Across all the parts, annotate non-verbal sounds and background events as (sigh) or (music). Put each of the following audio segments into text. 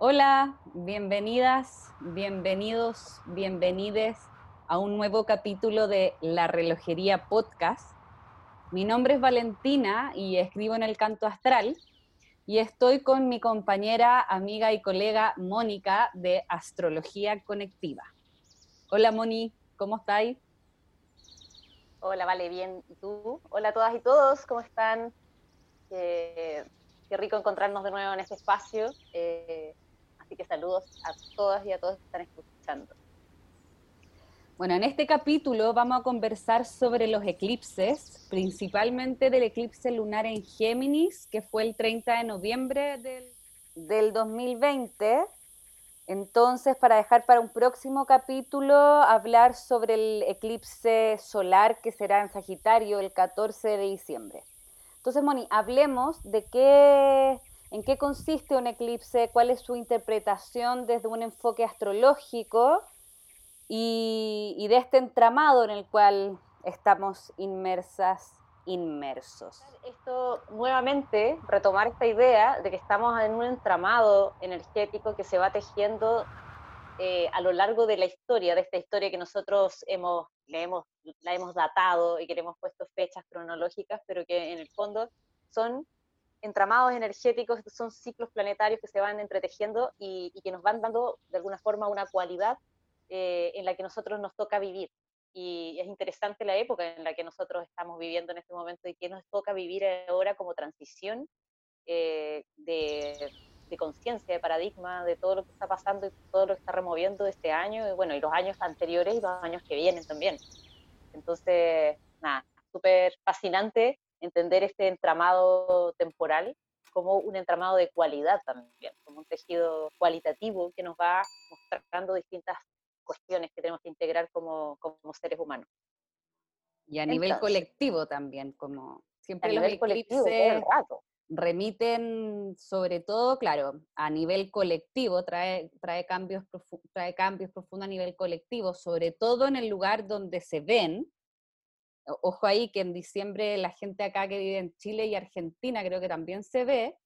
Hola, bienvenidas, bienvenidos, bienvenides a un nuevo capítulo de La Relojería Podcast. Mi nombre es Valentina y escribo en el Canto Astral y estoy con mi compañera, amiga y colega Mónica de Astrología Conectiva. Hola Moni, ¿cómo estáis? Hola, vale, bien. ¿Y tú? Hola a todas y todos, ¿cómo están? qué rico encontrarnos de nuevo en este espacio. Eh, Así que saludos a todas y a todos que están escuchando. Bueno, en este capítulo vamos a conversar sobre los eclipses, principalmente del eclipse lunar en Géminis, que fue el 30 de noviembre del, del 2020. Entonces, para dejar para un próximo capítulo, hablar sobre el eclipse solar que será en Sagitario el 14 de diciembre. Entonces, Moni, hablemos de qué ¿En qué consiste un eclipse? ¿Cuál es su interpretación desde un enfoque astrológico? Y, de este entramado en el cual estamos inmersas, inmersos. Esto nuevamente, retomar esta idea de que estamos en un entramado energético que se va tejiendo eh, a lo largo de la historia, de esta historia que nosotros hemos, hemos, la hemos datado y que le hemos puesto fechas cronológicas, pero que en el fondo son entramados energéticos, son ciclos planetarios que se van entretejiendo y, que nos van dando de alguna forma una cualidad eh, en la que nosotros nos toca vivir. Y es interesante la época en la que nosotros estamos viviendo en este momento y que nos toca vivir ahora como transición eh, de, conciencia, de paradigma, de todo lo que está pasando y todo lo que está removiendo este año, y bueno, y los años anteriores y los años que vienen también. Entonces, nada, súper fascinante entender este entramado temporal como un entramado de cualidad también, como un tejido cualitativo que nos va mostrando distintas cuestiones que tenemos que integrar como, como seres humanos. Y a nivel colectivo también, como siempre a nivel colectivo, el rato. remiten sobre todo, claro, a nivel colectivo, trae, trae, cambios trae cambios profundos a nivel colectivo, sobre todo en el lugar donde se ven, Ojo ahí que en diciembre la gente acá que vive en Chile y Argentina creo que también se ve,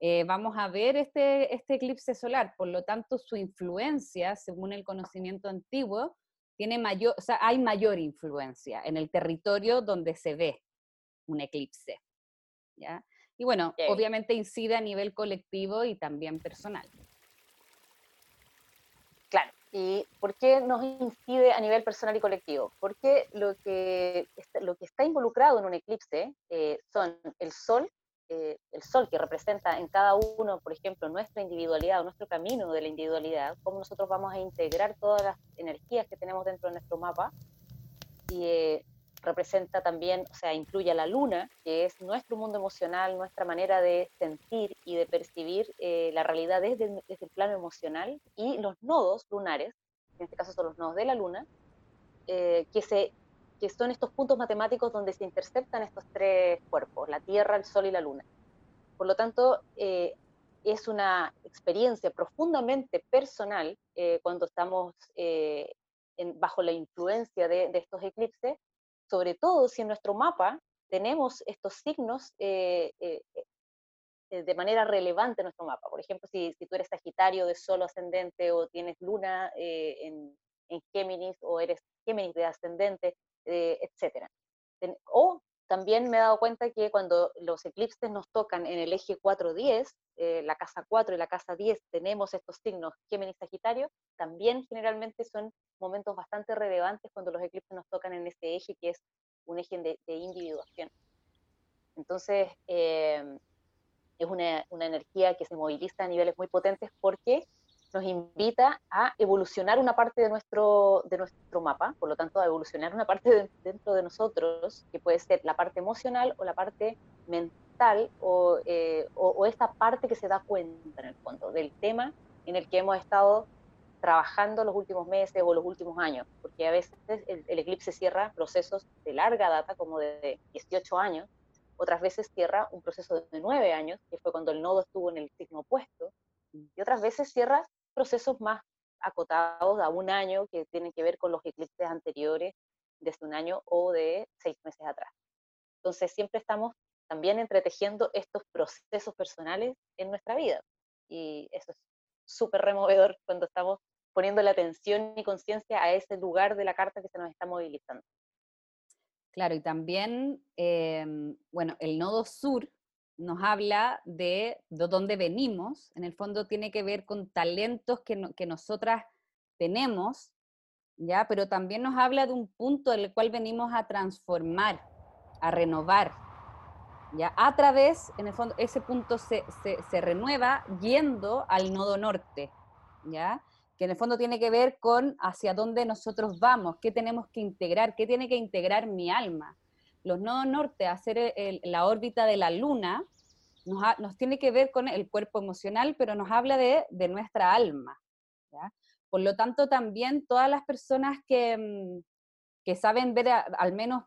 eh, vamos a ver este, este eclipse solar, por lo tanto su influencia, según el conocimiento antiguo, tiene mayor, o sea, hay mayor influencia en el territorio donde se ve un eclipse. ¿ya? Y bueno, obviamente incide a nivel colectivo y también personal. ¿Y por qué nos incide a nivel personal y colectivo? Porque lo que, está, lo que está involucrado en un eclipse eh, son el sol, eh, el sol que representa en cada uno, por ejemplo, nuestra individualidad, nuestro camino de la individualidad, cómo nosotros vamos a integrar todas las energías que tenemos dentro de nuestro mapa. Y eh, representa también, o sea, incluye a la luna, que es nuestro mundo emocional, nuestra manera de sentir y de percibir eh, la realidad desde, el plano emocional, y los nodos lunares, en este caso son los nodos de la luna, eh, que, se, que son estos puntos matemáticos donde se interceptan estos tres cuerpos, la Tierra, el Sol y la Luna. Por lo tanto, eh, es una experiencia profundamente personal cuando estamos bajo la influencia de, de estos eclipses, sobre todo si en nuestro mapa tenemos estos signos eh, eh, eh, de manera relevante en nuestro mapa. Por ejemplo, si, si, tú eres Sagitario de solo ascendente o tienes luna en, en, Géminis o eres Géminis de ascendente, etc. O también me he dado cuenta que cuando los eclipses nos tocan en el eje 4-10, la casa 4 y la casa 10, tenemos estos signos Géminis-Sagitario, también generalmente son momentos bastante relevantes cuando los eclipses nos tocan en ese eje que es un eje de, individuación. Entonces, eh, es una, energía que se moviliza a niveles muy potentes porque nos invita a evolucionar una parte de nuestro, de nuestro mapa, por lo tanto, a evolucionar una parte dentro de nosotros, que puede ser la parte emocional o la parte mental o, eh, o, esta parte que se da cuenta en el fondo del tema en el que hemos estado trabajando los últimos meses o los últimos años, porque a veces el, el, eclipse cierra procesos de larga data, como de 18 años, otras veces cierra un proceso de 9 años, que fue cuando el nodo estuvo en el signo opuesto, y otras veces cierra procesos más acotados a un año que tienen que ver con los eclipses anteriores desde un año o de seis meses atrás. Entonces siempre estamos también entretejiendo estos procesos personales en nuestra vida y eso es súper removedor cuando estamos poniendo la atención y conciencia a ese lugar de la carta que se nos está movilizando. Claro, y también, em, bueno, el nodo sur nos habla de, de dónde venimos, en el fondo tiene que ver con talentos que, que nosotras tenemos, ¿ya? Pero también nos habla de un punto en el cual venimos a transformar, a renovar, ¿ya? A través, en el fondo, ese punto se, se, se renueva yendo al nodo norte, ¿ya? que en el fondo tiene que ver con hacia dónde nosotros vamos, qué tenemos que integrar, qué tiene que integrar mi alma, los nodos norte, hacer la órbita de la luna, nos, tiene que ver con el cuerpo emocional, pero nos habla de, nuestra alma. Por lo tanto, también todas las personas que, mm, que saben ver al menos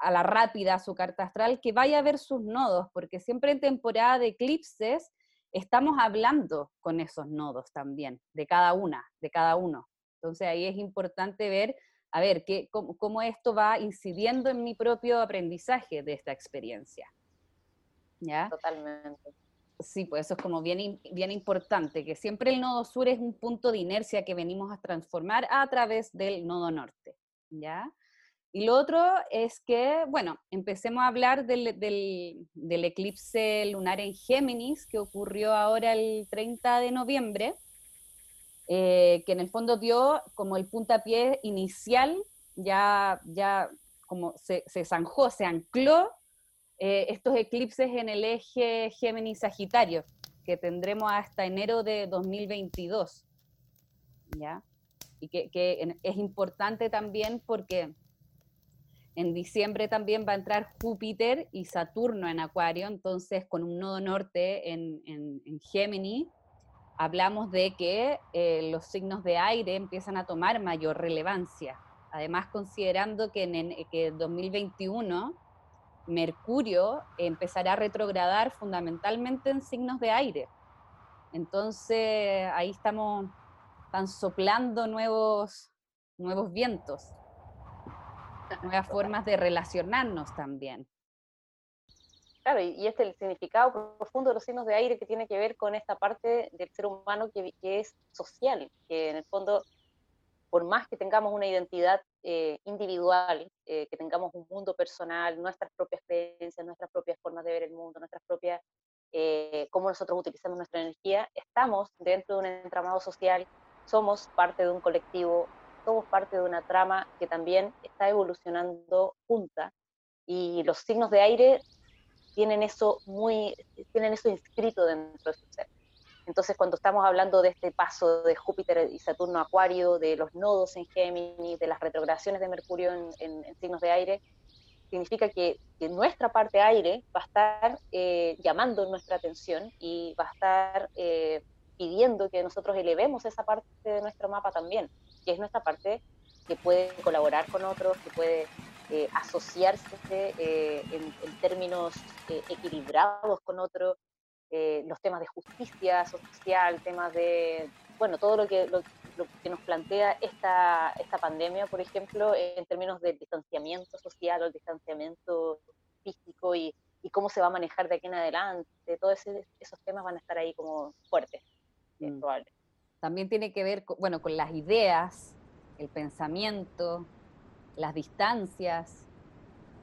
a la rápida su carta astral, que vaya a ver sus nodos, porque siempre en temporada de eclipses estamos hablando con esos nodos también, de cada una, de cada uno. Entonces ahí es importante ver a ver qué, cómo, esto va incidiendo en mi propio aprendizaje de esta experiencia. ¿Ya? Totalmente. Sí, pues eso es como bien, bien importante, que siempre el nodo sur es un punto de inercia que venimos a transformar a través del nodo norte, ¿ya? Y lo otro es que, bueno, empecemos a hablar del, del, del eclipse lunar en Géminis que ocurrió ahora el 30 de noviembre, eh, que en el fondo dio como el puntapié inicial, ya, ya como se, se zanjó, se ancló eh, estos eclipses en el eje Géminis-Sagitario, que tendremos hasta enero de 2022. ¿ya? Y que, es importante también porque en diciembre también va a entrar Júpiter y Saturno en Acuario, entonces con un nodo norte en, en, en Géminis, hablamos de que eh, los signos de aire empiezan a tomar mayor relevancia. Además, considerando que en 2021 Mercurio empezará a retrogradar fundamentalmente en signos de aire. Entonces, ahí estamos están soplando nuevos, nuevos vientos, nuevas formas de relacionarnos también. Claro, y, este es el significado profundo de los signos de aire que tiene que ver con esta parte del ser humano que, es social, que en el fondo, por más que tengamos una identidad eh, individual, eh, que tengamos un mundo personal, nuestras propias creencias, nuestras propias formas de ver el mundo, nuestras propias, eh, cómo nosotros utilizamos nuestra energía, estamos dentro de un entramado social, somos parte de un colectivo, somos parte de una trama que también está evolucionando junta y los signos de aire tienen eso muy, tienen eso inscrito dentro de su ser. Entonces, cuando estamos hablando de este paso de Júpiter y Saturno a Acuario, de los nodos en Géminis, de las retrogradaciones de Mercurio en, signos de aire, significa que, nuestra parte aire va a estar eh, llamando nuestra atención y va a estar eh, pidiendo que nosotros elevemos esa parte de nuestro mapa también, que es nuestra parte que puede colaborar con otros, que puede eh, asociarse eh, en, términos eh, equilibrados con otros, los temas de justicia social, temas de, bueno, todo lo que, lo, que nos plantea esta, esta pandemia, por ejemplo, en términos del distanciamiento social o el distanciamiento físico y, y cómo se va a manejar de aquí en adelante, todos esos temas van a estar ahí como fuertes, mm. También tiene que ver, bueno, con las ideas, el pensamiento, las distancias,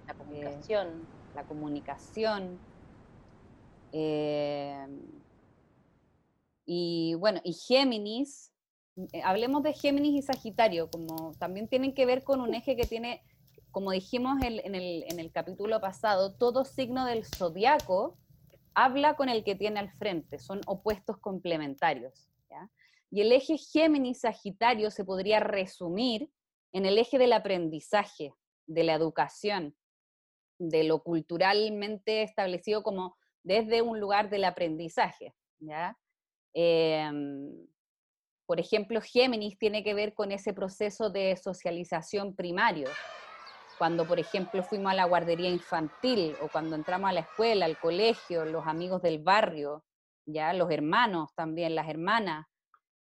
la comunicación. la comunicación. Eh, y bueno, y Géminis, eh, hablemos de Géminis y Sagitario, como también tienen que ver con un eje que tiene, como dijimos en, el, en el capítulo pasado, todo signo del zodiaco habla con el que tiene al frente, son opuestos complementarios. Y el eje Géminis-Sagitario se podría resumir en el eje del aprendizaje, de la educación, de lo culturalmente establecido como desde un lugar del aprendizaje. ¿ya? Em, por ejemplo, Géminis tiene que ver con ese proceso de socialización primario. Cuando, por ejemplo, fuimos a la guardería infantil o cuando entramos a la escuela, al colegio, los amigos del barrio, ya los hermanos también, las hermanas.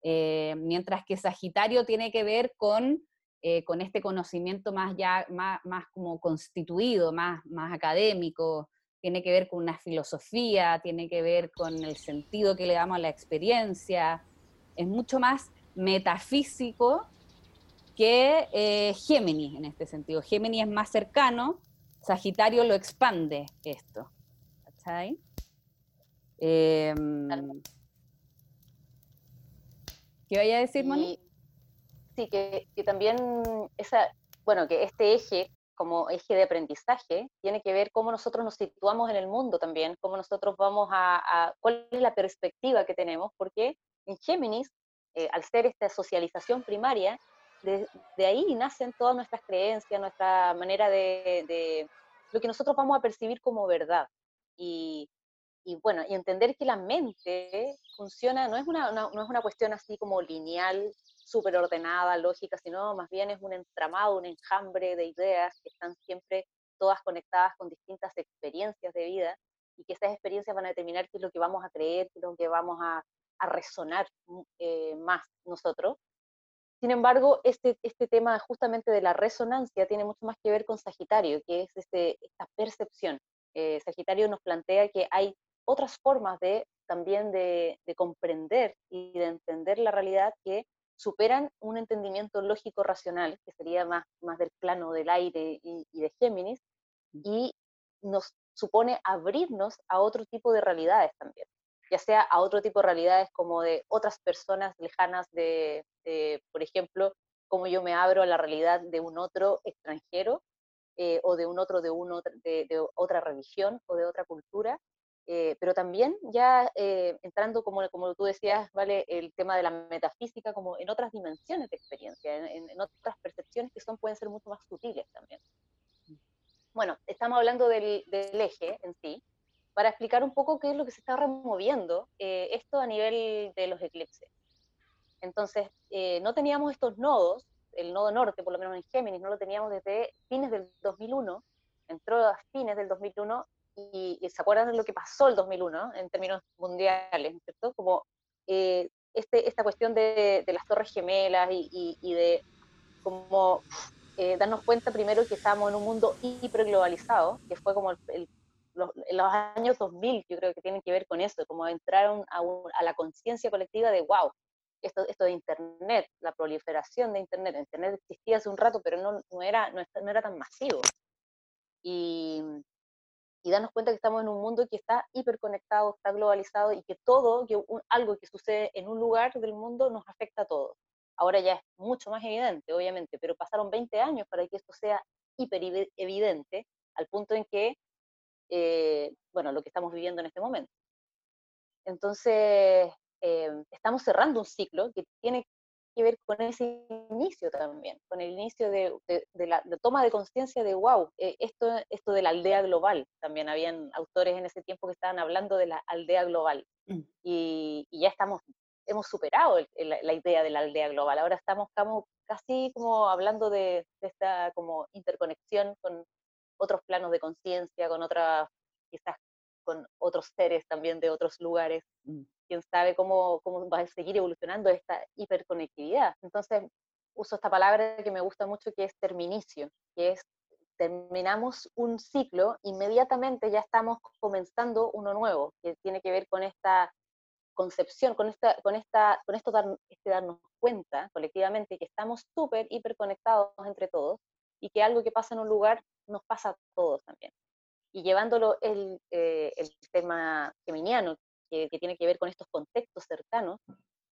Eh, mientras que Sagitario tiene que ver con eh, con este conocimiento más ya, más, más como constituido, más, más académico, tiene que ver con una filosofía, tiene que ver con el sentido que le damos a la experiencia, es mucho más metafísico que eh, Géminis en este sentido. Géminis es más cercano, Sagitario lo expande esto. ¿Cachai? Em, ¿Qué vaya a decir, Moni? Sí, que, también esa, bueno, que este eje como eje de aprendizaje tiene que ver cómo nosotros nos situamos en el mundo también, cómo nosotros vamos a, cuál es la perspectiva que tenemos, porque en Géminis, eh, al ser esta socialización primaria, de, ahí nacen todas nuestras creencias, nuestra manera de, de, lo que nosotros vamos a percibir como verdad. Y, y bueno, y entender que la mente funciona, no es una, no es una cuestión así como lineal, súper ordenada, lógica, sino más bien es un entramado, un enjambre de ideas que están siempre todas conectadas con distintas experiencias de vida y que esas experiencias van a determinar qué es lo que vamos a creer, qué es lo que vamos a, a resonar mm, eh, más nosotros. Sin embargo, este, este tema justamente de la resonancia tiene mucho más que ver con Sagitario, que es este, esta percepción. Eh, Sagitario nos plantea que hay otras formas de también de, comprender y de entender la realidad que superan un entendimiento lógico-racional, que sería más, más del plano del aire y, de Géminis, mm. y nos supone abrirnos a otro tipo de realidades también, ya sea a otro tipo de realidades como de otras personas lejanas de, por ejemplo, como yo me abro a la realidad de un otro extranjero eh, o de un otro de, de, de otra religión o de otra cultura, eh, pero también ya eh, entrando, como, como tú decías, ¿vale? el tema de la metafísica, como en otras dimensiones de experiencia, en, otras percepciones que son, pueden ser mucho más sutiles también. Bueno, estamos hablando del, del, eje en sí, para explicar un poco qué es lo que se está removiendo eh, esto a nivel de los eclipses. Entonces, no teníamos estos nodos, el nodo norte, por lo menos en Géminis, no lo teníamos desde fines del 2001, entró a fines del 2001 y, se acuerdan de lo que pasó el 2001 en términos mundiales, ¿cierto? Como eh, este, esta cuestión de, las torres gemelas y, de como eh, darnos cuenta primero que estábamos en un mundo hiperglobalizado, que fue como el, los, los, años 2000, yo creo que tienen que ver con eso, como entraron a, a la conciencia colectiva de, wow, esto, esto de Internet, la proliferación de Internet. Internet existía hace un rato, pero no, no, era, no, no era tan masivo. Y, y darnos cuenta que estamos en un mundo que está hiperconectado, está globalizado y que todo, algo que sucede en un lugar del mundo nos afecta a todos. Ahora ya es mucho más evidente, obviamente, pero pasaron 20 años para que esto sea hiper evidente al punto en que, eh, bueno, lo que estamos viviendo en este momento. Entonces, eh, estamos cerrando un ciclo que tiene que ver con ese inicio también, con el inicio de, la toma de conciencia de, wow, eh, esto, esto de la aldea global, también habían autores en ese tiempo que estaban hablando de la aldea global, mm. y, ya estamos, hemos superado la idea de la aldea global, ahora estamos casi como hablando de, esta como interconexión con otros planos de conciencia, con otras, quizás con otros seres también de otros lugares. Mm quién sabe cómo, cómo va a seguir evolucionando esta hiperconectividad. Entonces, uso esta palabra que me gusta mucho, que es terminicio, que es terminamos un ciclo, inmediatamente ya estamos comenzando uno nuevo, que tiene que ver con esta concepción, con, esta, con, esta, con esto dar, este darnos cuenta colectivamente que estamos súper hiperconectados entre todos y que algo que pasa en un lugar nos pasa a todos también. Y llevándolo el, eh, el tema geminiano, que, tiene que ver con estos contextos cercanos,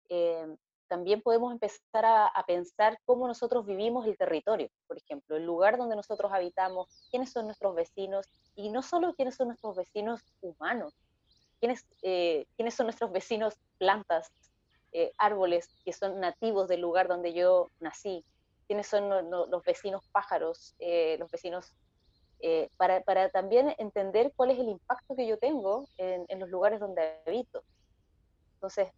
eh, también podemos empezar a, pensar cómo nosotros vivimos el territorio, por ejemplo, el lugar donde nosotros habitamos, quiénes son nuestros vecinos, y no solo quiénes son nuestros vecinos humanos, quiénes, eh, quiénes son nuestros vecinos plantas, árboles que son nativos del lugar donde yo nací, quiénes son los vecinos pájaros, los vecinos eh, para, para, también entender cuál es el impacto que yo tengo en, en, los lugares donde habito. Entonces,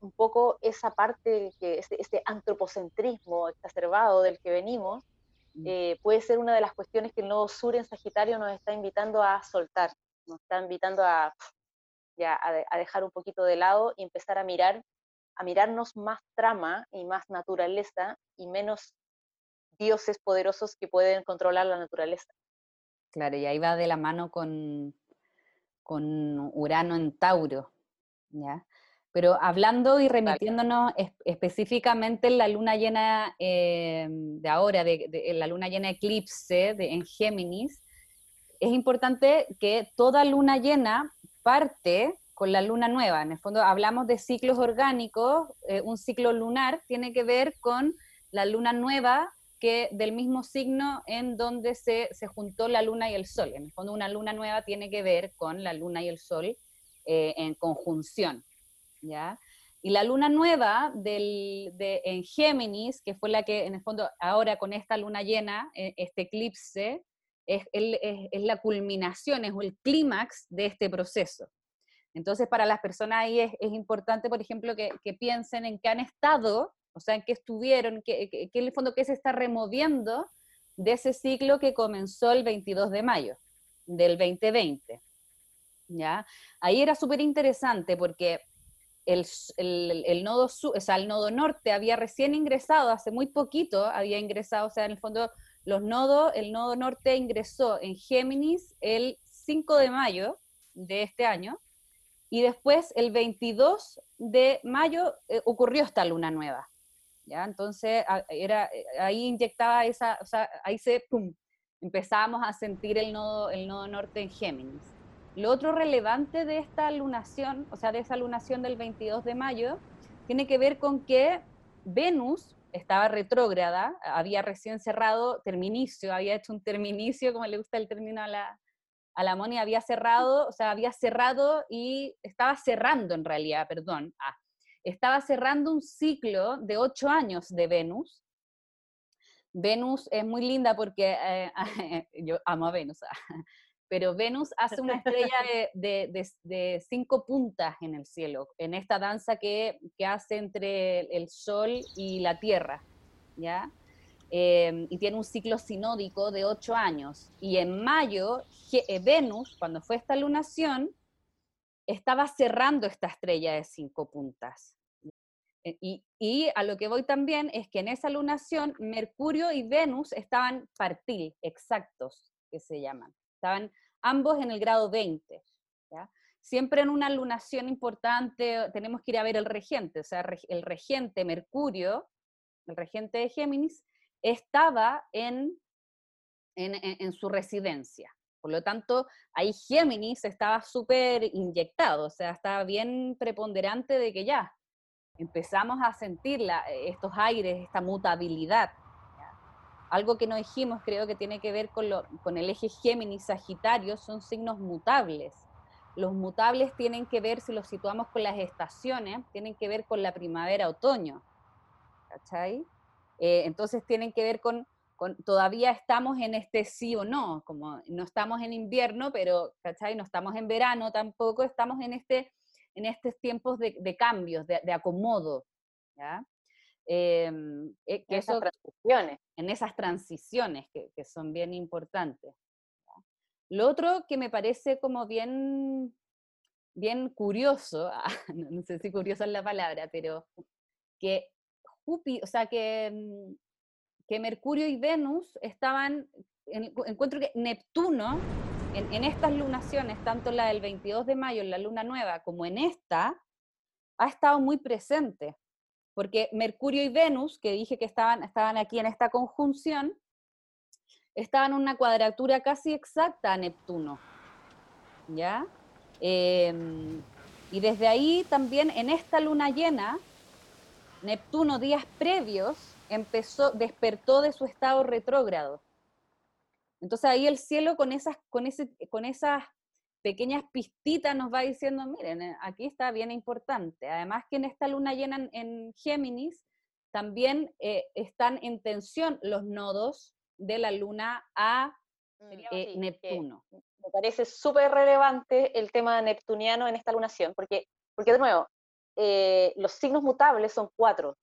un poco esa parte, que este, este antropocentrismo exacerbado del que venimos, mm. eh, puede ser una de las cuestiones que el nodo sur en Sagitario nos está invitando a soltar, nos está invitando a, ya, a, dejar un poquito de lado y empezar a mirar, a mirarnos más trama y más naturaleza y menos dioses poderosos que pueden controlar la naturaleza. Claro, y ahí va de la mano con, con Urano en Tauro, ¿ya? Pero hablando y remitiéndonos específicamente en la luna llena eh, de ahora, de, la luna llena eclipse de, en Géminis, es importante que toda luna llena parte con la luna nueva. En el fondo hablamos de ciclos orgánicos, eh, un ciclo lunar tiene que ver con la luna nueva que del mismo signo en donde se, se, juntó la luna y el sol. En el fondo una luna nueva tiene que ver con la luna y el sol eh, en conjunción. ¿ya? Y la luna nueva del, de, en Géminis, que fue la que en el fondo ahora con esta luna llena, eh, este eclipse, es, es, la culminación, es el clímax de este proceso. Entonces, para las personas ahí es, es importante, por ejemplo, que, que, piensen en qué han estado, o sea, en qué estuvieron, que, en el fondo qué se está removiendo de ese ciclo que comenzó el 22 de mayo del 2020. ¿ya? Ahí era súper interesante porque el, el, nodo o sea, el nodo norte había recién ingresado, hace muy poquito había ingresado, o sea, en el fondo los nodos, el nodo norte ingresó en Géminis el 5 de mayo de este año, y después el 22 de mayo eh, ocurrió esta luna nueva. Entonces era, eh, ahí inyectaba esa, o sea, ahí se, pum, empezábamos a sentir el nodo, el nodo norte en Géminis. Lo otro relevante de esta lunación, o sea, de esa lunación del 22 de mayo, tiene que ver con que Venus estaba retrógrada, había recién cerrado terminicio, había hecho un terminicio, como le gusta el término a la, a la Moni, había cerrado, o sea, había cerrado y estaba cerrando en realidad, perdón, ah, estaba cerrando un ciclo de ocho años de Venus. Venus es muy linda porque eh, (laughs) yo amo a Venus. (laughs) Pero Venus hace una estrella de, cinco puntas en el cielo, en esta danza que, hace entre el Sol y la Tierra, ¿ya? Em, y tiene un ciclo sinódico de ocho años. Y en mayo, eh, Venus, cuando fue esta lunación, estaba cerrando esta estrella de cinco puntas. E, y, a lo que voy también es que en esa lunación, Mercurio y Venus estaban partil, exactos, que se llaman estaban ambos en el grado 20. Siempre en una lunación importante tenemos que ir a ver el regente, o sea, el regente Mercurio, el regente de Géminis, estaba en, en, su residencia. Por lo tanto, ahí Géminis estaba súper inyectado, o sea, estaba bien preponderante de que ya empezamos a sentir estos aires, esta mutabilidad. Algo que no dijimos, creo que tiene que ver con, lo, con el eje Géminis-Sagitario, son signos mutables. Los mutables tienen que ver, si los situamos con las estaciones, tienen que ver con la primavera-otoño. ¿Cachai? Eh, entonces tienen que ver con, con, todavía estamos en este sí o no, como no estamos en invierno, pero, ¿cachai? No estamos en verano tampoco, estamos en, este, en estos tiempos de, de cambios, de, de acomodo. ¿ya? Em, eh, que esas transiciones. En esas transiciones que, que, son bien importantes. Lo otro que me parece como bien, bien curioso, (laughs) no sé si curioso es la palabra, pero que Júpiter, o sea, que, mm, que Mercurio y Venus estaban, encuentro que Neptuno, en, estas lunaciones, tanto la del 22 de mayo, en la luna nueva, como en esta, ha estado muy presente porque Mercurio y Venus, que dije que estaban, estaban aquí en esta conjunción, estaban en una cuadratura casi exacta a Neptuno. ¿Ya? Em, y desde ahí también en esta luna llena, Neptuno días previos empezó, despertó de su estado retrógrado. Entonces ahí el cielo con esas, con ese, con esas pequeñas pistitas nos va diciendo, miren, eh, aquí está bien importante. Además que en esta luna llena en, Géminis también eh, están en tensión los nodos de la luna a mm, eh, Neptuno. Me parece súper relevante el tema neptuniano en esta lunación, porque, porque de nuevo, los signos mutables son cuatro.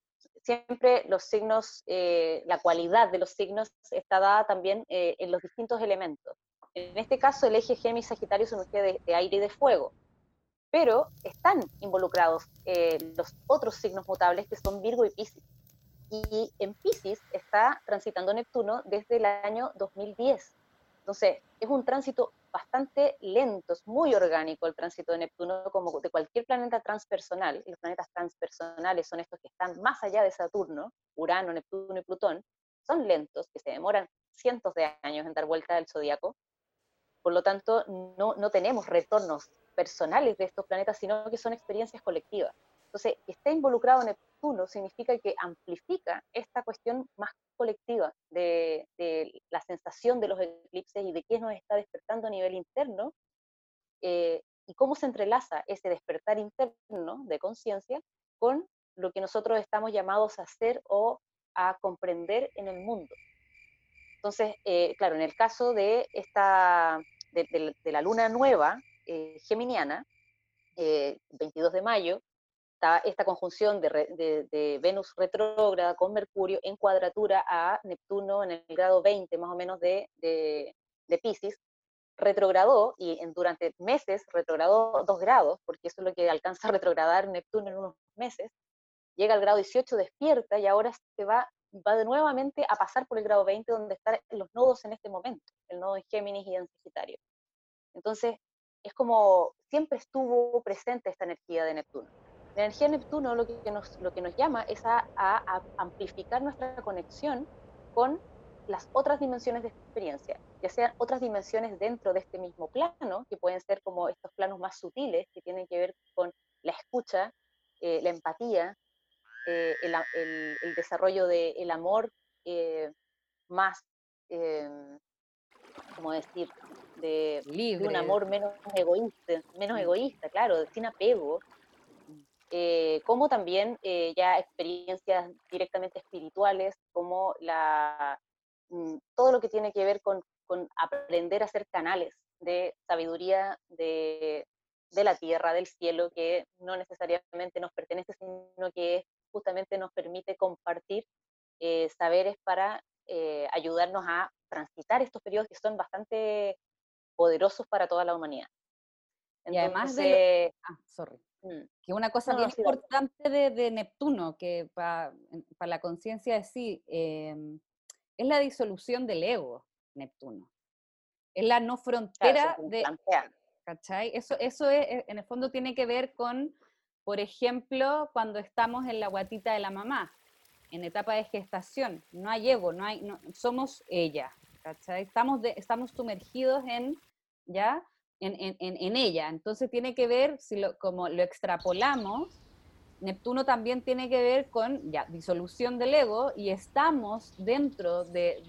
Siempre los signos, la cualidad de los signos está dada también en los distintos elementos. En este caso, el eje Géminis-Sagitario es un eje de, aire y de fuego, pero están involucrados eh, los otros signos mutables que son Virgo y Piscis. Y en Piscis está transitando Neptuno desde el año 2010. Entonces, es un tránsito bastante lentos, muy orgánico el tránsito de Neptuno, como de cualquier planeta transpersonal. Los planetas transpersonales son estos que están más allá de Saturno, Urano, Neptuno y Plutón. Son lentos, que se demoran cientos de años en dar vuelta al zodiaco. Por lo tanto, no, no tenemos retornos personales de estos planetas, sino que son experiencias colectivas. Entonces, que esté involucrado Neptuno significa que amplifica esta cuestión más colectiva de, la sensación de los eclipses y de qué nos está despertando a nivel interno eh, y cómo se entrelaza ese despertar interno de conciencia con lo que nosotros estamos llamados a hacer o a comprender en el mundo. Entonces, eh, claro, en el caso de, esta, de, la luna nueva eh, geminiana, 22 de mayo, esta conjunción de, Venus retrógrada con Mercurio en cuadratura a Neptuno en el grado 20 más o menos de, de, Pisces, retrogradó y en, durante meses retrogradó dos grados, porque eso es lo que alcanza a retrogradar Neptuno en unos meses, llega al grado 18, despierta y ahora se va, va de nuevamente a pasar por el grado 20 donde están los nodos en este momento, el nodo en Géminis y en Sagitario. Entonces, es como siempre estuvo presente esta energía de Neptuno. La energía de Neptuno lo que nos, lo que nos llama es a, amplificar nuestra conexión con las otras dimensiones de experiencia, ya sean otras dimensiones dentro de este mismo plano, que pueden ser como estos planos más sutiles, que tienen que ver con la escucha, eh, la empatía, eh, el, desarrollo del amor eh, más, ¿cómo decir?, de, de, un amor menos egoísta, menos egoísta, claro, sin apego, eh, como también eh, ya experiencias directamente espirituales, como la, mm, todo lo que tiene que ver con, aprender a ser canales de sabiduría de, la tierra, del cielo, que no necesariamente nos pertenece, sino que justamente nos permite compartir eh, saberes para ayudarnos a transitar estos periodos que son bastante poderosos para toda la humanidad. y además de... Ah, sorry. Mm. Que una cosa bien importante de, Neptuno, que para la conciencia de sí, em, es la disolución del ego, Neptuno. Es la no frontera de... ¿Cachai? Eso, eso es, e, en el fondo tiene que ver con, por ejemplo, cuando estamos en la guatita de la mamá, en etapa de gestación. No hay ego, no hay, no, somos ella. ¿cachai? Estamos, de, estamos sumergidos en, ¿ya? En, ella. Entonces tiene que ver, si lo, como lo extrapolamos, Neptuno también tiene que ver con ya, disolución del ego y estamos dentro de,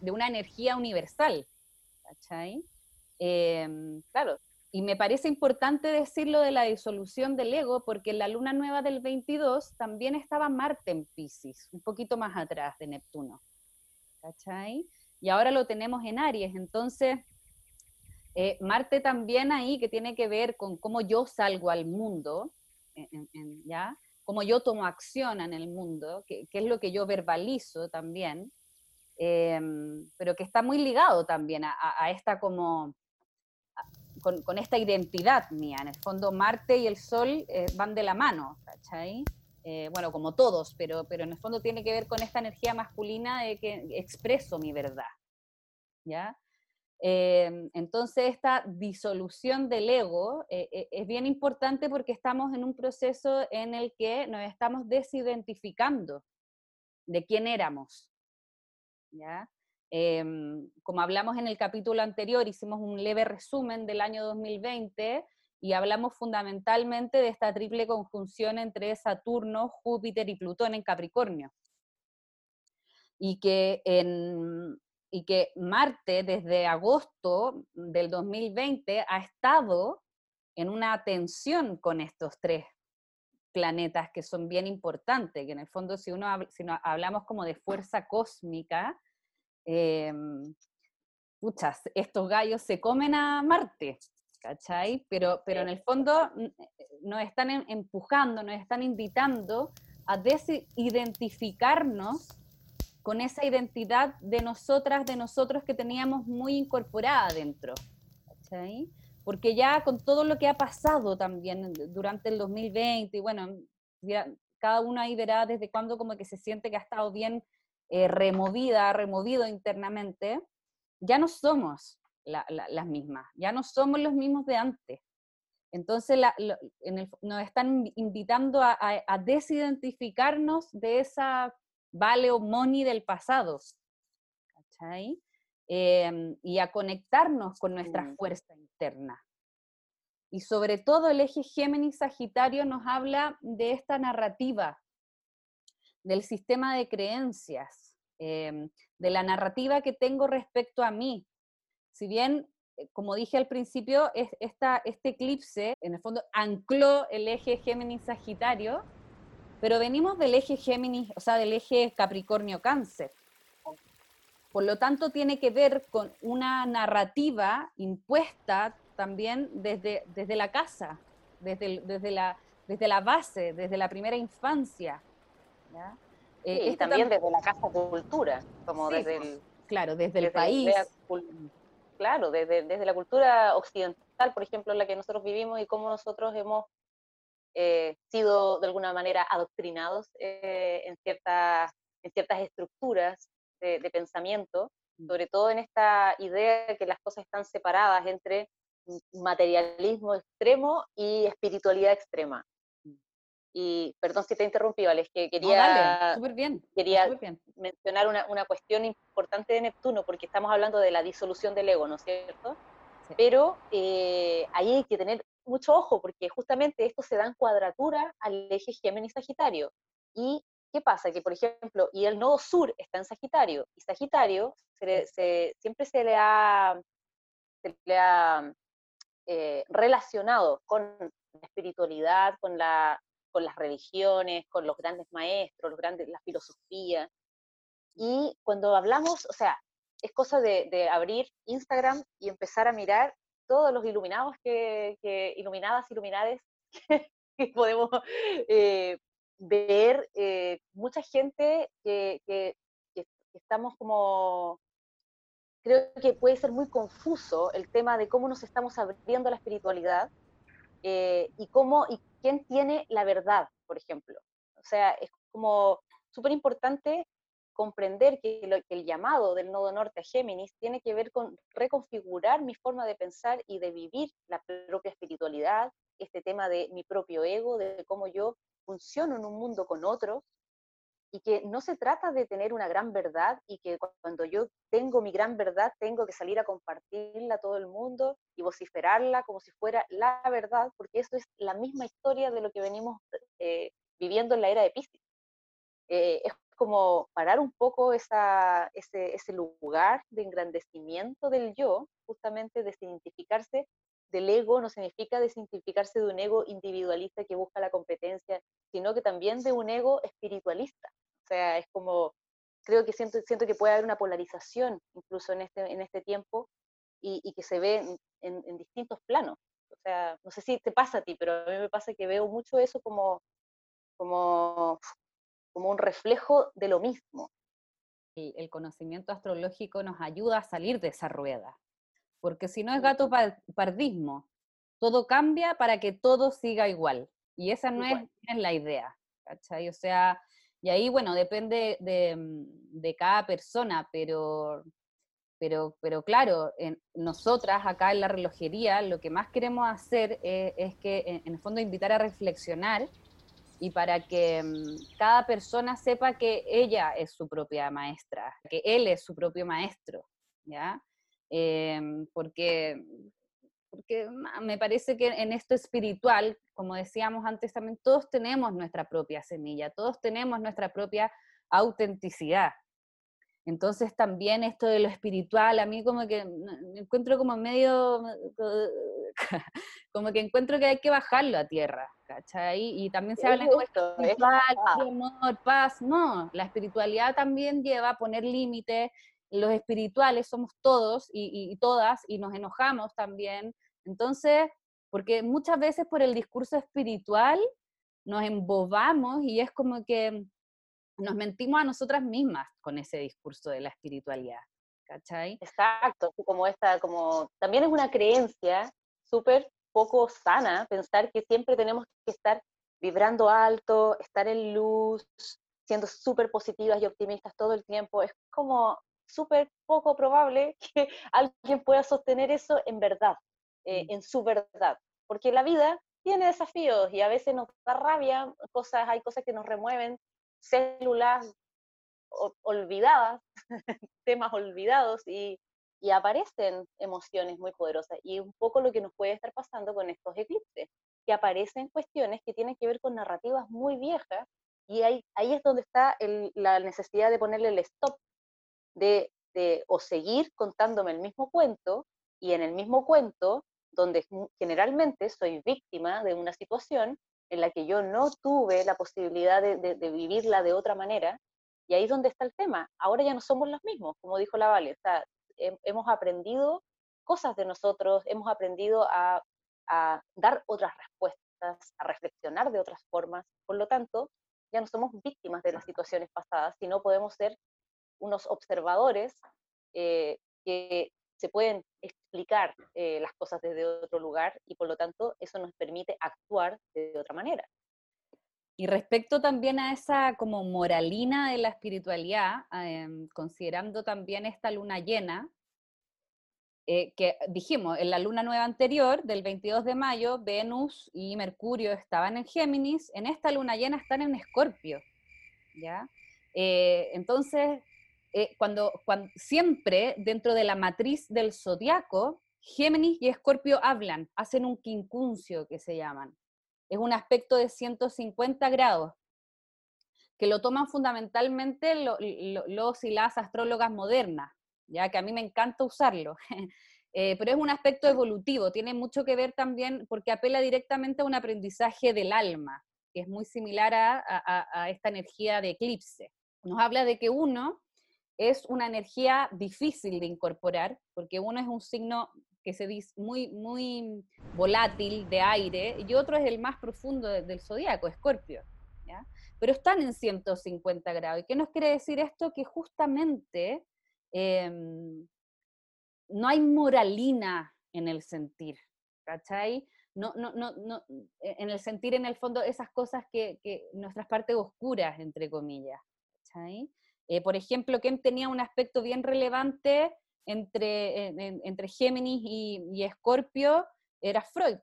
una, energía universal. ¿Cachai? Em, claro, y me parece importante decirlo de la disolución del ego porque en la luna nueva del 22 también estaba Marte en Pisces, un poquito más atrás de Neptuno. ¿Cachai? Y ahora lo tenemos en Aries, entonces eh, Marte también ahí, que tiene que ver con cómo yo salgo al mundo, ¿ya? Cómo yo tomo acción en el mundo, que, es lo que yo verbalizo también, em, pero que está muy ligado también a, esta como, con, esta identidad mía. En el fondo, Marte y el Sol eh, van de la mano, ¿cachai? Eh, bueno, como todos, pero, pero en el fondo tiene que ver con esta energía masculina de que expreso mi verdad, ¿ya? Em, entonces, esta disolución del ego eh, eh, es bien importante porque estamos en un proceso en el que nos estamos desidentificando de quién éramos. ¿ya? Em, como hablamos en el capítulo anterior, hicimos un leve resumen del año 2020 y hablamos fundamentalmente de esta triple conjunción entre Saturno, Júpiter y Plutón en Capricornio. Y que en, y que Marte desde agosto del 2020 ha estado en una tensión con estos tres planetas que son bien importantes, que en el fondo si uno si hablamos como de fuerza cósmica, eh, estos gallos se comen a Marte, ¿cachai? Pero, pero en el fondo nos están em, empujando, nos están invitando a desidentificarnos con esa identidad de nosotras, de nosotros que teníamos muy incorporada dentro. Porque ya con todo lo que ha pasado también durante el 2020, y bueno, cada uno ahí verá desde cuándo como que se siente que ha estado bien eh, removida, removido internamente, ya no somos las mismas, ya no somos los mismos de antes. Entonces nos están invitando a, desidentificarnos de esa vale o money del pasado. Em, y a conectarnos con nuestra fuerza interna. Y sobre todo el eje Géminis-Sagitario nos habla de esta narrativa, del sistema de creencias, em, de la narrativa que tengo respecto a mí. Si bien eh, como dije al principio, es esta, este eclipse, en el fondo, ancló el eje Géminis-Sagitario, pero venimos del eje Géminis, o sea, del eje Capricornio-Cáncer. Por lo tanto, tiene que ver con una narrativa impuesta también desde, desde la casa, desde, desde, la, desde la base, desde la primera infancia. Eh, y también desde la casa cultura, como desde el... Claro, desde, el país claro, desde, la cultura occidental, por ejemplo, en la que nosotros vivimos y cómo nosotros hemos eh, sido de alguna manera adoctrinados eh, en, ciertas, en ciertas estructuras de, pensamiento, mm. sobre todo en esta idea de que las cosas están separadas entre materialismo extremo y espiritualidad extrema. Mm. Y perdón si te interrumpí, Alex, que quería, bien, quería mencionar una, una, cuestión importante de Neptuno, porque estamos hablando de la disolución del ego, ¿no es cierto? Pero eh, ahí hay que tener mucho ojo, porque justamente esto se da en cuadratura al eje Géminis-Sagitario. ¿Y qué pasa? Que, por ejemplo, y el nodo sur está en Sagitario, y Sagitario se, siempre se le ha, eh, relacionado con la espiritualidad, con la con las religiones, con los grandes maestros, los grandes, la filosofía. Y cuando hablamos, o sea, es cosa de, abrir Instagram y empezar a mirar todos los iluminados que, iluminadas, iluminades (laughs) que, podemos eh, ver, eh, mucha gente que, que, estamos como, creo que puede ser muy confuso el tema de cómo nos estamos abriendo a la espiritualidad eh, y cómo y quién tiene la verdad, por ejemplo. O sea, es como súper importante comprender que, el llamado del nodo norte a Géminis tiene que ver con reconfigurar mi forma de pensar y de vivir la propia espiritualidad, este tema de mi propio ego, de cómo yo funciono en un mundo con otro, y que no se trata de tener una gran verdad y que cuando yo tengo mi gran verdad tengo que salir a compartirla a todo el mundo y vociferarla como si fuera la verdad, porque eso es la misma historia de lo que venimos eh, viviendo en la era de Piscis. Eh, como parar un poco esa, ese, ese lugar de engrandecimiento del yo, justamente desidentificarse del ego no significa desidentificarse de un ego individualista que busca la competencia, sino que también de un ego espiritualista. O sea, es como, creo que siento, siento que puede haber una polarización incluso en este, en este tiempo y, que se ve en, distintos planos. O sea, no sé si te pasa a ti, pero a mí me pasa que veo mucho eso como, como, como un reflejo de lo mismo. el conocimiento astrológico nos ayuda a salir de esa rueda, porque si no es gato pardismo, todo cambia para que todo siga igual, y esa no, es, la idea, ¿cachai? O sea, y ahí, bueno, depende de, mm, de cada persona, pero, pero, pero claro, en, nosotras acá en la relojería lo que más queremos hacer es, es que, en, en, el fondo, invitar a reflexionar y para que mm, cada persona sepa que ella es su propia maestra, que él es su propio maestro, ¿ya? Em, porque, porque me parece que en esto espiritual, como decíamos antes también, todos tenemos nuestra propia semilla, todos tenemos nuestra propia autenticidad. Entonces también esto de lo espiritual, a mí como que me encuentro como medio, (laughs) como que encuentro que hay que bajarlo a tierra, ¿cachai? Y también se habla de espiritual, amor, paz, no, la espiritualidad también lleva a poner límites, los espirituales somos todos y, todas y nos enojamos también. Entonces, porque muchas veces por el discurso espiritual nos embobamos y es como que nos mentimos a nosotras mismas con ese discurso de la espiritualidad. ¿Cachai? Exacto, como esta, como también es una creencia súper poco sana pensar que siempre tenemos que estar vibrando alto, estar en luz, siendo súper positivas y optimistas todo el tiempo. Es como, súper poco probable (laughs) que alguien pueda sostener eso en verdad, eh, mm. en su verdad, porque la vida tiene desafíos y a veces nos da rabia, cosas, hay cosas que nos remueven, células olvidadas, (laughs) temas olvidados y, y aparecen emociones muy poderosas. Y un poco lo que nos puede estar pasando con estos eclipses, que aparecen cuestiones que tienen que ver con narrativas muy viejas y ahí, ahí es donde está la necesidad de ponerle el stop, de, de o seguir contándome el mismo cuento y en el mismo cuento, donde generalmente soy víctima de una situación en la que yo no tuve la posibilidad de, de, vivirla de otra manera, y ahí es donde está el tema. Ahora ya no somos los mismos, como dijo la Vale, hemos aprendido cosas de nosotros, hemos aprendido a, a dar otras respuestas, a reflexionar de otras formas, por lo tanto, ya no somos víctimas de las situaciones pasadas, sino podemos ser unos observadores eh, que se pueden explicar eh, las cosas desde otro lugar y por lo tanto eso nos permite actuar de otra manera. Y respecto también a esa como moralina de la espiritualidad, em, considerando también esta luna llena, eh, que dijimos, en la luna nueva anterior, del 22 de mayo, Venus y Mercurio estaban en Géminis, en esta luna llena están en Escorpio, ¿ya? Eh, entonces, eh, cuando, cuando, siempre dentro de la matriz del zodiaco, Géminis y Escorpio hablan, hacen un quincuncio que se llaman. Es un aspecto de 150 grados, que lo toman fundamentalmente los y las astrólogas modernas, ya que a mí me encanta usarlo. (laughs) Eh, pero es un aspecto evolutivo, tiene mucho que ver también porque apela directamente a un aprendizaje del alma, que es muy similar a, esta energía de eclipse. Nos habla de que uno es una energía difícil de incorporar, porque uno es un signo que se dice muy, muy volátil de aire, y otro es el más profundo del zodiaco, Escorpio. Pero están en 150 grados. ¿Y qué nos quiere decir esto? Que justamente Em, no hay moralina en el sentir, ¿cachai? No, no, no, no, e, en el sentir, en el fondo, esas cosas que, que nuestras partes oscuras, entre comillas, ¿cachai? Eh, por ejemplo, quien tenía un aspecto bien relevante entre, entre Géminis y, y Escorpio era Freud,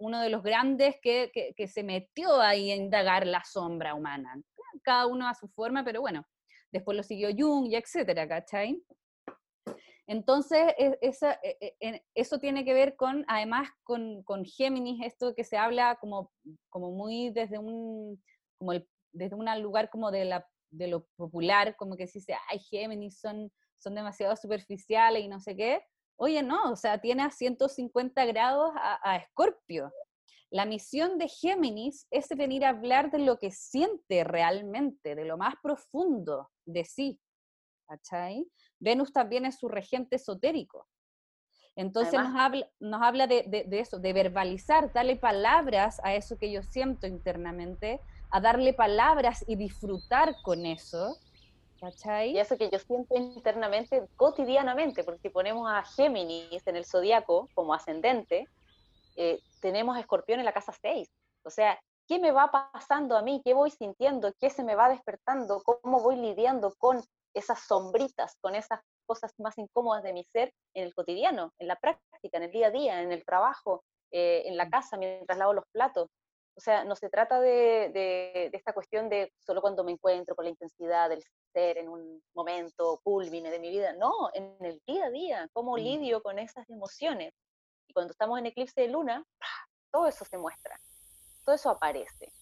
uno de los grandes que, que, se metió ahí a indagar la sombra humana, cada uno a su forma, pero bueno, después lo siguió Jung y etcétera, ¿cachai? Entonces, e, e, e, eso tiene que ver con, además, con, con, Géminis, esto que se habla como, como muy desde un, como desde un lugar como de, la, de lo popular, como que se dice, ay, Géminis son, son demasiado superficiales y no sé qué. Oye, no, o sea, tiene a 150 grados a, Escorpio. La misión de Géminis es venir a hablar de lo que siente realmente, de lo más profundo de sí. ¿Cachai? Venus también es su regente esotérico. Entonces nos habla, nos habla de, eso, de verbalizar, darle palabras a eso que yo siento internamente, a darle palabras y disfrutar con eso. ¿Cachai? Y eso que yo siento internamente, cotidianamente, porque si ponemos a Géminis en el zodiaco como ascendente, eh, tenemos escorpión en la casa 6. O sea, ¿qué me va pasando a mí? ¿Qué voy sintiendo? ¿Qué se me va despertando? ¿Cómo voy lidiando con esas sombritas, con esas cosas más incómodas de mi ser en el cotidiano, en la práctica, en el día a día, en el trabajo, eh, en la mm. casa, mientras lavo los platos? O sea, no se trata de, de, esta cuestión de solo cuando me encuentro con la intensidad del ser en un momento culmine de mi vida. No, en el día a día, cómo mm. lidio con esas emociones. Y cuando estamos en eclipse de luna, todo eso se muestra, todo eso aparece.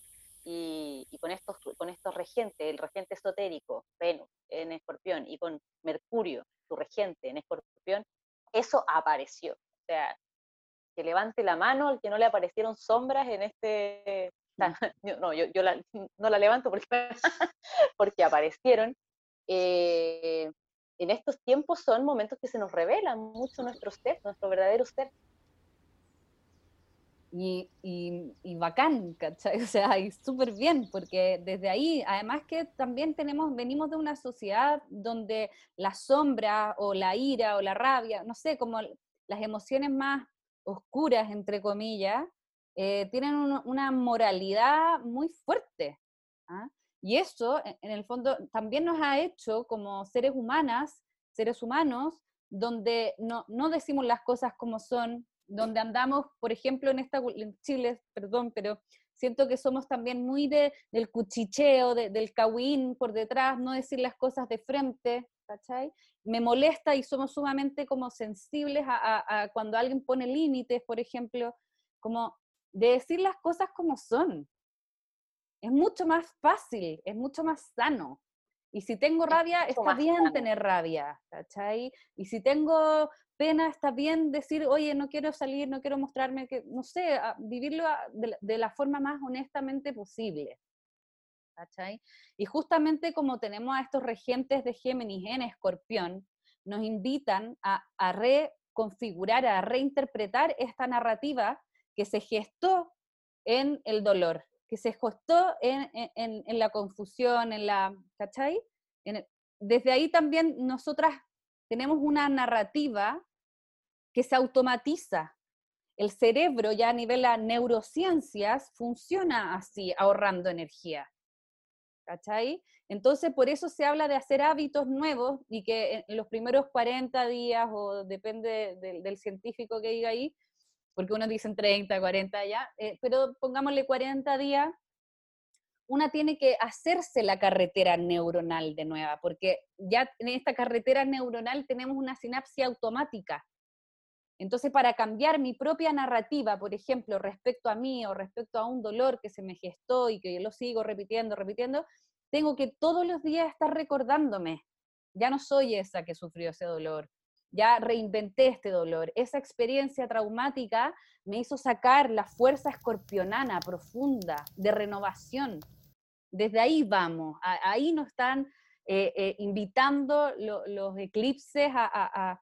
Y, con, estos, con estos regentes, el regente esotérico, Venus en escorpión, y con Mercurio, su regente en escorpión, eso apareció. O sea, que levante la mano al que no le aparecieron sombras en este... No, yo, no la levanto porque, (laughs) porque aparecieron. Eh, en estos tiempos son momentos que se nos revelan mucho nuestro ser, nuestro verdadero ser y, y, bacán, ¿cachai? (laughs) O sea, y súper bien, porque desde ahí, además que también tenemos, venimos de una sociedad donde la sombra o la ira o la rabia, no sé, como las emociones más oscuras, entre comillas, eh, tienen una moralidad muy fuerte. ¿ah? Y eso, e, en el fondo, también nos ha hecho como seres humanas, seres humanos, donde no, no decimos las cosas como son, donde andamos, por ejemplo, en esta en Chile, perdón, pero siento que somos también muy de, del cuchicheo, del cahuín por detrás, no decir las cosas de frente, ¿cachai? Me molesta y somos sumamente como sensibles a, cuando alguien pone límites, por ejemplo, como de decir las cosas como son. Es mucho más fácil, es mucho más sano. Y si tengo rabia, está bien tener rabia, ¿cachai? Y si tengo pena, está bien decir, oye, no quiero salir, no quiero mostrarme, que, no sé, vivirlo de, la forma más honestamente posible. ¿Cachai? Y justamente como tenemos a estos regentes de Géminis en Escorpión, nos invitan a, reconfigurar, a reinterpretar esta narrativa que se gestó en el dolor, que se gestó en, en, la confusión, en la, ¿cachai? desde ahí también nosotras tenemos una narrativa que se automatiza. El cerebro ya a nivel de neurociencias funciona así, ahorrando energía. ¿Cachai? Entonces, por eso se habla de hacer hábitos nuevos y que en los primeros 40 días, o depende del científico que diga ahí, porque unos dicen 30, 40 ya, eh, pero pongámosle 40 días, una tiene que hacerse la carretera neuronal de nueva, porque ya en esta carretera neuronal tenemos una sinapsis automática. Entonces, para cambiar mi propia narrativa, por ejemplo, respecto a mí o respecto a un dolor que se me gestó y que yo lo sigo repitiendo, repitiendo, tengo que todos los días estar recordándome, ya no soy esa que sufrió ese dolor, ya reinventé este dolor. Esa experiencia traumática me hizo sacar la fuerza escorpionana profunda de renovación, desde ahí vamos, ahí nos están eh, eh, invitando los eclipses a,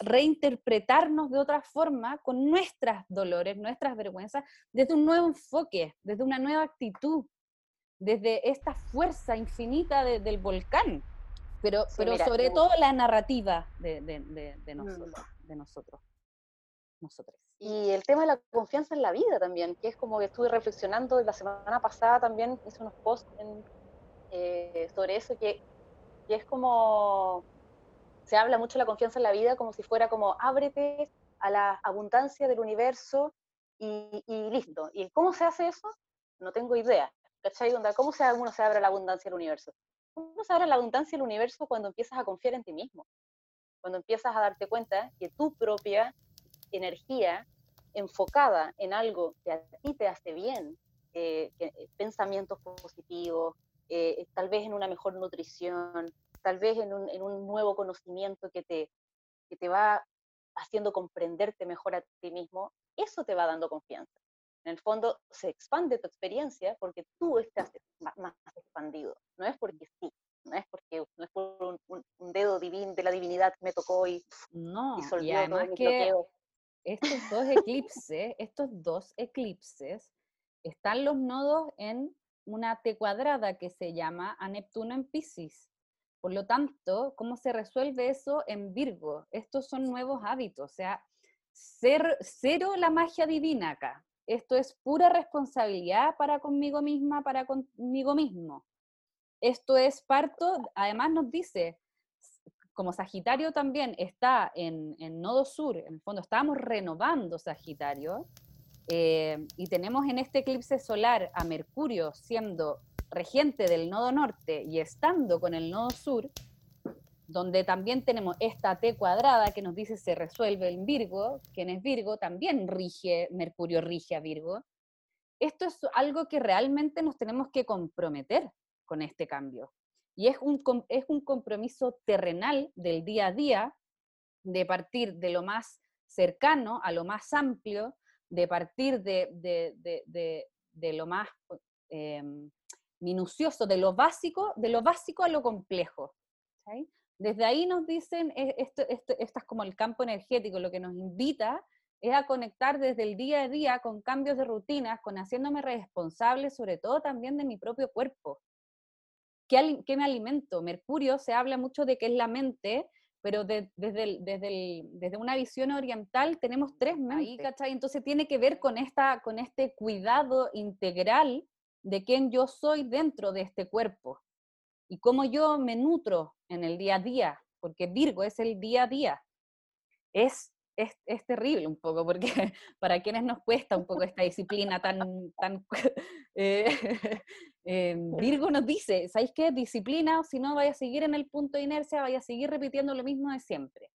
reinterpretarnos de otra forma con nuestras dolores, nuestras vergüenzas, desde un nuevo enfoque, desde una nueva actitud, desde esta fuerza infinita del volcán, pero, pero sobre todo la narrativa de, de mm. nosotros nosotros. Y el tema de la confianza en la vida también, que es como que estuve reflexionando la semana pasada también, hice unos posts eh, sobre eso, que, que, es como, se habla mucho de la confianza en la vida como si fuera como ábrete a la abundancia del universo y, y listo. ¿Y cómo se hace eso? No tengo idea. ¿Cachai? ¿Cómo se, uno se abre a la abundancia del universo? Uno se abre a la abundancia del universo cuando empiezas a confiar en ti mismo, cuando empiezas a darte cuenta que tu propia energía enfocada en algo que a ti te hace bien, eh, eh, pensamientos positivos, eh, tal vez en una mejor nutrición, tal vez en un, en un nuevo conocimiento que te, que te va haciendo comprenderte mejor a ti mismo, eso te va dando confianza. En el fondo se expande tu experiencia porque tú estás más, más expandido, no es porque sí, no es porque no es por un, un, dedo divino de la divinidad que me tocó y, no, y, además que estos dos eclipses, estos dos eclipses, están los nodos en una T cuadrada que se llama a Neptuno en Pisces. Por lo tanto, ¿cómo se resuelve eso en Virgo? Estos son nuevos hábitos, o sea, cero la magia divina acá. Esto es pura responsabilidad para conmigo misma, para conmigo mismo. Esto es parto, además nos dice, como Sagitario también está en, nodo sur, en el fondo estábamos renovando Sagitario, eh, y tenemos en este eclipse solar a Mercurio siendo regente del nodo norte y estando con el nodo sur, donde también tenemos esta T cuadrada que nos dice se resuelve en Virgo, quien es Virgo también rige, Mercurio rige a Virgo. Esto es algo que realmente nos tenemos que comprometer con este cambio. Y es un, es un compromiso terrenal del día a día, de partir de lo más cercano a lo más amplio, de partir de, de, lo más em, minucioso, de lo básico, de lo básico a lo complejo. Desde ahí nos dicen, e, esto, esto, esto, es como el campo energético, lo que nos invita es a conectar desde el día a día con cambios de rutinas, con haciéndome responsable sobre todo también de mi propio cuerpo. ¿qué, me alimento? Mercurio se habla mucho de que es la mente, pero desde, desde, desde, una visión oriental tenemos tres mentes, Entonces tiene que ver con, esta, con este cuidado integral de quién yo soy dentro de este cuerpo y cómo yo me nutro en el día a día, porque Virgo es el día a día. Es, es, terrible un poco, porque (laughs) para quienes nos cuesta un poco esta disciplina tan... tan (laughs) eh, (laughs) eh, Virgo nos dice, ¿sabéis qué? Disciplina, si no, vaya a seguir en el punto de inercia, vaya a seguir repitiendo lo mismo de siempre.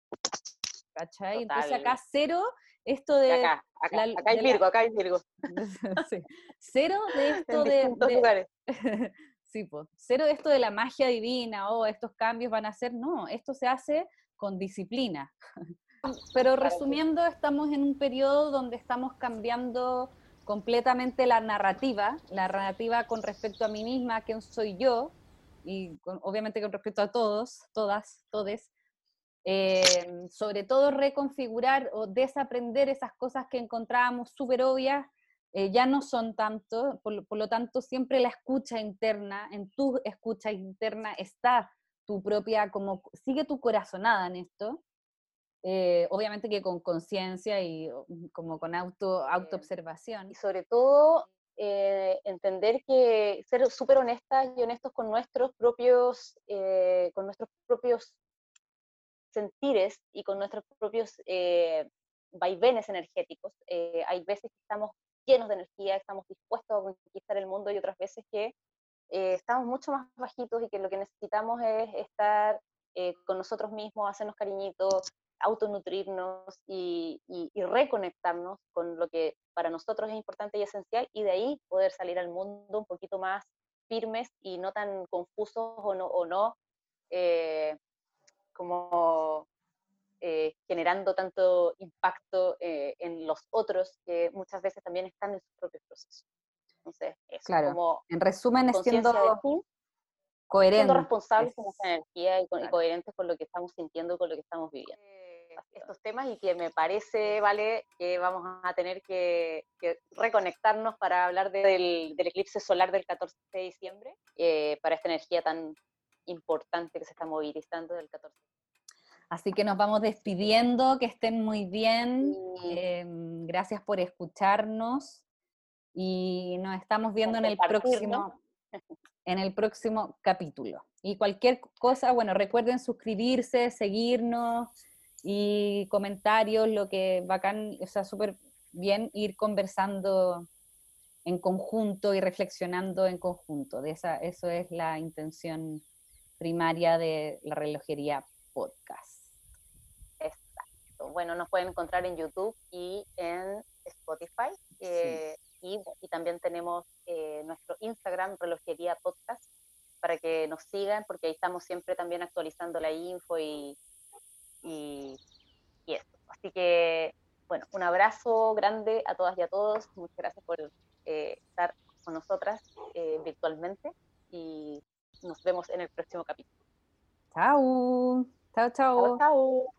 ¿Cachai? Entonces acá cero esto de... Acá, acá, hay Virgo, acá hay Virgo. (laughs) Cero de (laughs) esto de... (laughs) sí, pues, cero de esto de la magia divina, o oh, estos cambios van a ser, no, esto se hace con disciplina. Pero resumiendo, estamos en un periodo donde estamos cambiando completamente la narrativa, la narrativa con respecto a mí misma, quién soy yo, y obviamente con respecto a todos, todas, todes, eh, sobre todo reconfigurar o desaprender esas cosas que encontrábamos súper obvias, eh, ya no son tanto, por, lo tanto siempre la escucha interna, en tu escucha interna está tu propia, como sigue tu corazonada en esto, eh, obviamente que con conciencia y como con auto, autoobservación. Y sobre todo entender que ser súper honestas y honestos con nuestros propios, con nuestros propios sentires y con nuestros propios eh, vaivenes energéticos. Eh, hay veces que estamos llenos de energía, estamos dispuestos a conquistar el mundo y otras veces que eh, estamos mucho más bajitos y que lo que necesitamos es estar con nosotros mismos, hacernos cariñitos, autonutrirnos y, y, y, reconectarnos con lo que para nosotros es importante y esencial y de ahí poder salir al mundo un poquito más firmes y no tan confusos o no, o no como eh, generando tanto impacto eh, en los otros que muchas veces también están en sus propios procesos. Entonces, es claro. como en resumen, es siendo coherente. Siendo responsables con nuestra energía y, coherentes con lo que estamos sintiendo, con lo que estamos viviendo. Eh, estos temas y que me parece, Vale, que vamos a tener que, reconectarnos para hablar del, eclipse solar del 14 de diciembre, para esta energía tan importante que se está movilizando del 14. Así que nos vamos despidiendo, que estén muy bien. Em, gracias por escucharnos y nos estamos viendo en el próximo en el próximo capítulo. Y cualquier cosa, bueno, recuerden suscribirse, seguirnos y comentarios, lo que bacán, o sea, súper bien ir conversando en conjunto y reflexionando en conjunto. De esa, eso es la intención primaria de la relojería podcast. Exacto. Bueno, nos pueden encontrar en YouTube y en Spotify. Eh, y, también tenemos eh, nuestro Instagram, Relojería Podcast, para que nos sigan, porque ahí estamos siempre también actualizando la info y, y, esto. Así que, bueno, un abrazo grande a todas y a todos. Muchas gracias por eh, estar con nosotras virtualmente y nos vemos en el próximo capítulo. Chao. Chao, chao. Chao, chao.